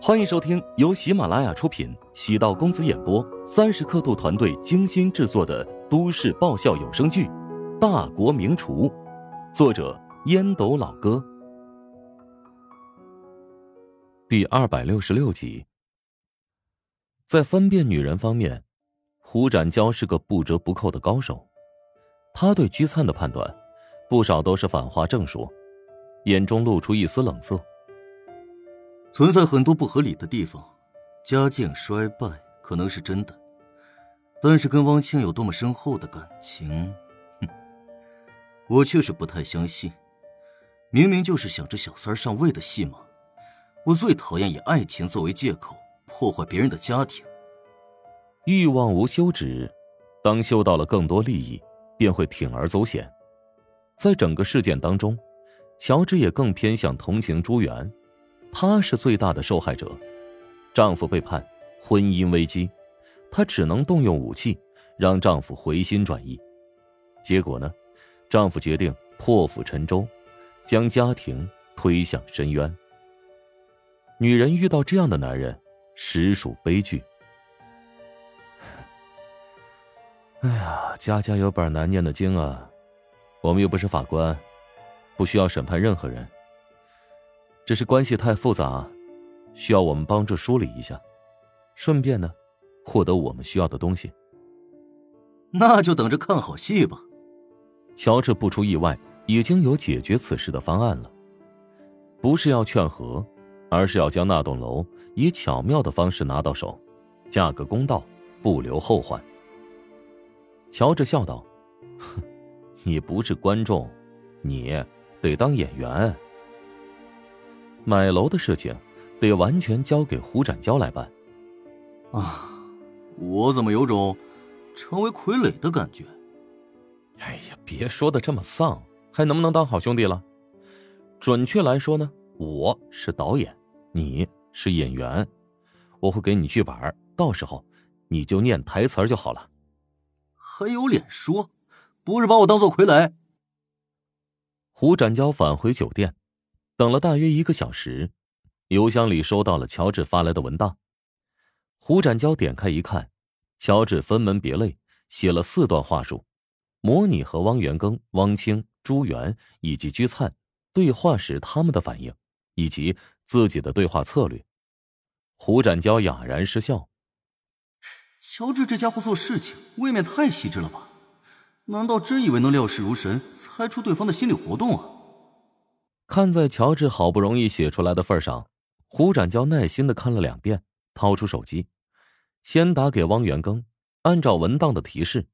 欢迎收听由喜马拉雅出品、喜道公子演播、三十刻度团队精心制作的都市爆笑有声剧《大国名厨》，作者烟斗老哥，第二百六十六集。在分辨女人方面，胡展娇是个不折不扣的高手。他对居灿的判断，不少都是反话正说，眼中露出一丝冷色。存在很多不合理的地方，家境衰败可能是真的，但是跟汪清有多么深厚的感情，哼，我确实不太相信。明明就是想着小三上位的戏码，我最讨厌以爱情作为借口破坏别人的家庭。欲望无休止，当嗅到了更多利益，便会铤而走险。在整个事件当中，乔治也更偏向同情朱元。她是最大的受害者，丈夫背叛，婚姻危机，她只能动用武器让丈夫回心转意。结果呢，丈夫决定破釜沉舟，将家庭推向深渊。女人遇到这样的男人，实属悲剧。哎呀，家家有本难念的经啊！我们又不是法官，不需要审判任何人。只是关系太复杂，需要我们帮助梳理一下，顺便呢，获得我们需要的东西。那就等着看好戏吧。乔治不出意外，已经有解决此事的方案了，不是要劝和，而是要将那栋楼以巧妙的方式拿到手，价格公道，不留后患。乔治笑道：“哼，你不是观众，你得当演员。”买楼的事情，得完全交给胡展娇来办。啊，我怎么有种成为傀儡的感觉？哎呀，别说的这么丧，还能不能当好兄弟了？准确来说呢，我是导演，你是演员，我会给你剧本，到时候你就念台词就好了。还有脸说？不是把我当做傀儡？胡展娇返回酒店。等了大约一个小时，邮箱里收到了乔治发来的文档。胡展娇点开一看，乔治分门别类写了四段话术，模拟和汪元庚、汪清、朱元以及居灿对话时他们的反应，以及自己的对话策略。胡展娇哑然失笑：“乔治这家伙做事情未免太细致了吧？难道真以为能料事如神，猜出对方的心理活动啊？”看在乔治好不容易写出来的份上，胡展娇耐心的看了两遍，掏出手机，先打给汪元庚，按照文档的提示：“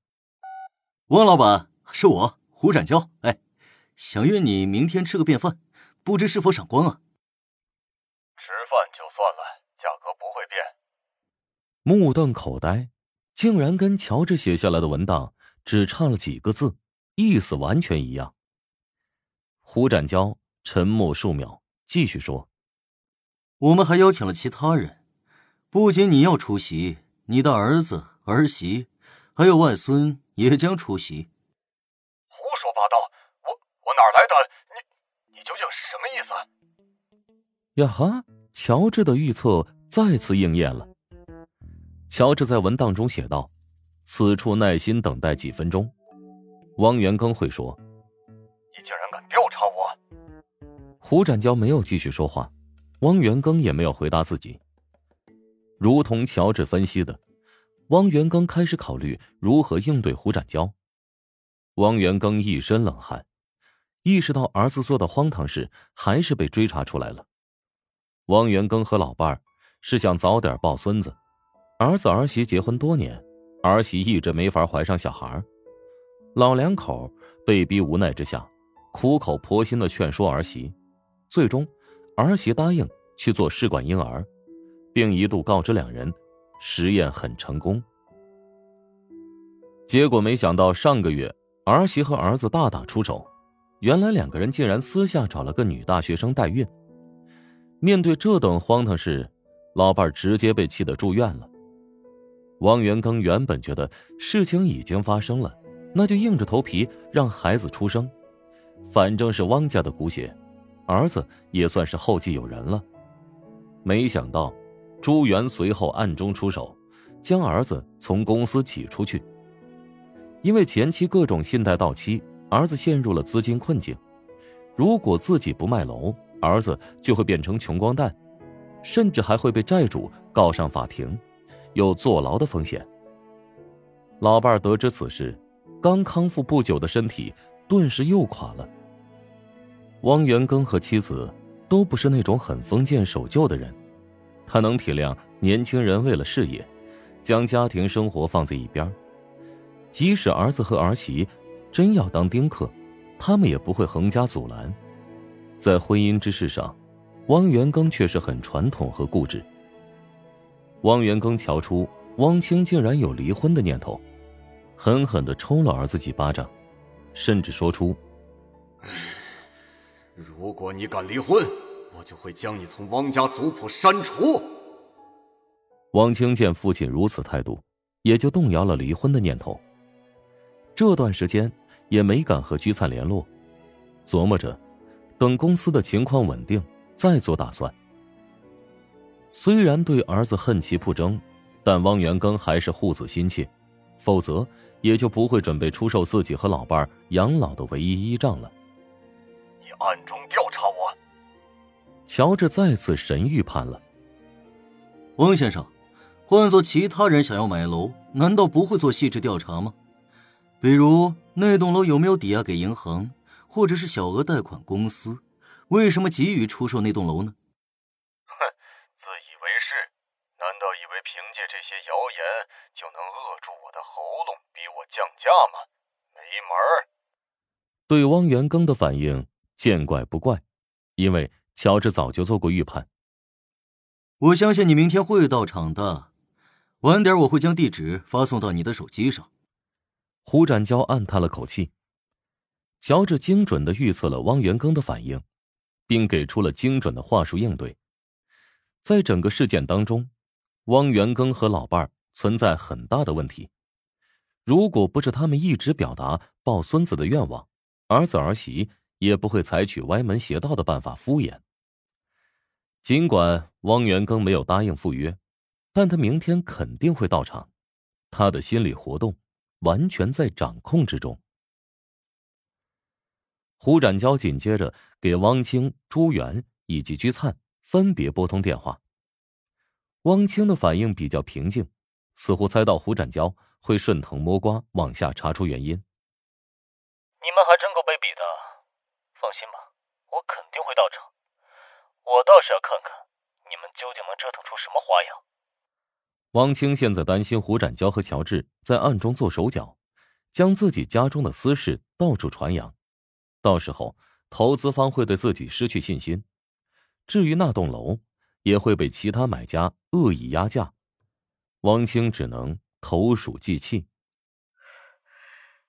汪老板，是我胡展娇，哎，想约你明天吃个便饭，不知是否赏光啊？”吃饭就算了，价格不会变。目瞪口呆，竟然跟乔治写下来的文档只差了几个字，意思完全一样。胡展娇。沉默数秒，继续说：“我们还邀请了其他人，不仅你要出席，你的儿子、儿媳，还有外孙也将出席。”胡说八道！我我哪来的？你你究竟是什么意思？呀哈！乔治的预测再次应验了。乔治在文档中写道：“此处耐心等待几分钟。”汪元庚会说。胡展娇没有继续说话，汪元庚也没有回答自己。如同乔治分析的，汪元庚开始考虑如何应对胡展娇。汪元庚一身冷汗，意识到儿子做的荒唐事还是被追查出来了。汪元庚和老伴儿是想早点抱孙子，儿子儿媳结婚多年，儿媳一直没法怀上小孩老两口被逼无奈之下，苦口婆心的劝说儿媳。最终，儿媳答应去做试管婴儿，并一度告知两人，实验很成功。结果没想到上个月，儿媳和儿子大打出手，原来两个人竟然私下找了个女大学生代孕。面对这等荒唐事，老伴直接被气得住院了。汪元庚原本觉得事情已经发生了，那就硬着头皮让孩子出生，反正是汪家的骨血。儿子也算是后继有人了。没想到，朱元随后暗中出手，将儿子从公司挤出去。因为前期各种信贷到期，儿子陷入了资金困境。如果自己不卖楼，儿子就会变成穷光蛋，甚至还会被债主告上法庭，有坐牢的风险。老伴得知此事，刚康复不久的身体顿时又垮了。汪元庚和妻子都不是那种很封建守旧的人，他能体谅年轻人为了事业，将家庭生活放在一边。即使儿子和儿媳真要当丁克，他们也不会横加阻拦。在婚姻之事上，汪元庚却是很传统和固执。汪元庚瞧出汪清竟然有离婚的念头，狠狠的抽了儿子几巴掌，甚至说出：“如果你敢离婚，我就会将你从汪家族谱删除。”汪清见父亲如此态度，也就动摇了离婚的念头。这段时间也没敢和居灿联络，琢磨着等公司的情况稳定再做打算。虽然对儿子恨其不争，但汪元庚还是护子心切，否则也就不会准备出售自己和老伴养老的唯一依仗了。你暗中调查我？乔治再次神预判了。翁先生，换做其他人想要买楼，难道不会做细致调查吗？比如那栋楼有没有抵押给银行，或者是小额贷款公司？为什么急于出售那栋楼呢？哼，自以为是，难道以为凭借这些谣言就能扼住我的喉咙，逼我降价吗？没门儿！对汪元庚的反应见怪不怪，因为乔治早就做过预判。我相信你明天会到场的，晚点我会将地址发送到你的手机上。胡展娇暗叹了口气，乔治精准的预测了汪元庚的反应，并给出了精准的话术应对。在整个事件当中，汪元庚和老伴儿存在很大的问题。如果不是他们一直表达抱孙子的愿望，儿子儿媳也不会采取歪门邪道的办法敷衍。尽管汪元庚没有答应赴约，但他明天肯定会到场，他的心理活动。完全在掌控之中。胡展娇紧接着给汪清、朱元以及居灿分别拨通电话。汪清的反应比较平静，似乎猜到胡展娇会顺藤摸瓜往下查出原因。你们还真够卑鄙的！放心吧，我肯定会到场。我倒是要看看你们究竟能折腾出什么花样。汪清现在担心胡展娇和乔治在暗中做手脚，将自己家中的私事到处传扬，到时候投资方会对自己失去信心。至于那栋楼，也会被其他买家恶意压价。汪清只能投鼠忌器。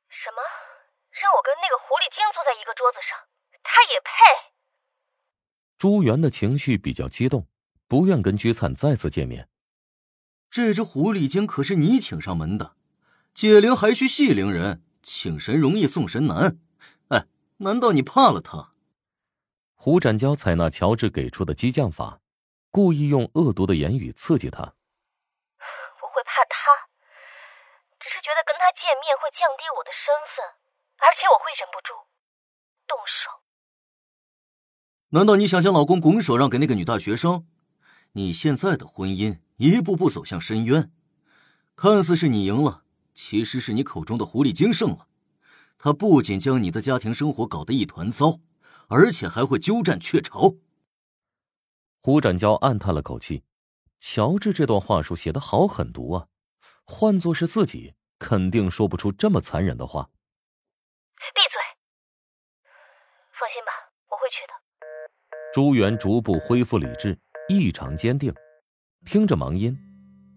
什么？让我跟那个狐狸精坐在一个桌子上？他也配？朱元的情绪比较激动，不愿跟居灿再次见面。这只狐狸精可是你请上门的，解铃还需系铃人，请神容易送神难。哎，难道你怕了他？胡展娇采纳乔治给出的激将法，故意用恶毒的言语刺激他。我会怕他，只是觉得跟他见面会降低我的身份，而且我会忍不住动手。难道你想将老公拱手让给那个女大学生？你现在的婚姻？一步步走向深渊，看似是你赢了，其实是你口中的狐狸精胜了。他不仅将你的家庭生活搞得一团糟，而且还会鸠占鹊巢。胡展娇暗叹了口气，乔治这段话术写的好狠毒啊！换做是自己，肯定说不出这么残忍的话。闭嘴！放心吧，我会去的。朱元逐步恢复理智，异常坚定。听着忙音，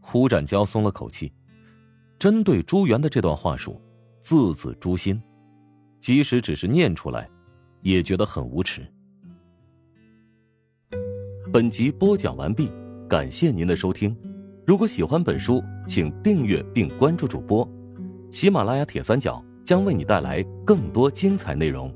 胡展娇松了口气。针对朱元的这段话术，字字诛心，即使只是念出来，也觉得很无耻。本集播讲完毕，感谢您的收听。如果喜欢本书，请订阅并关注主播。喜马拉雅铁三角将为你带来更多精彩内容。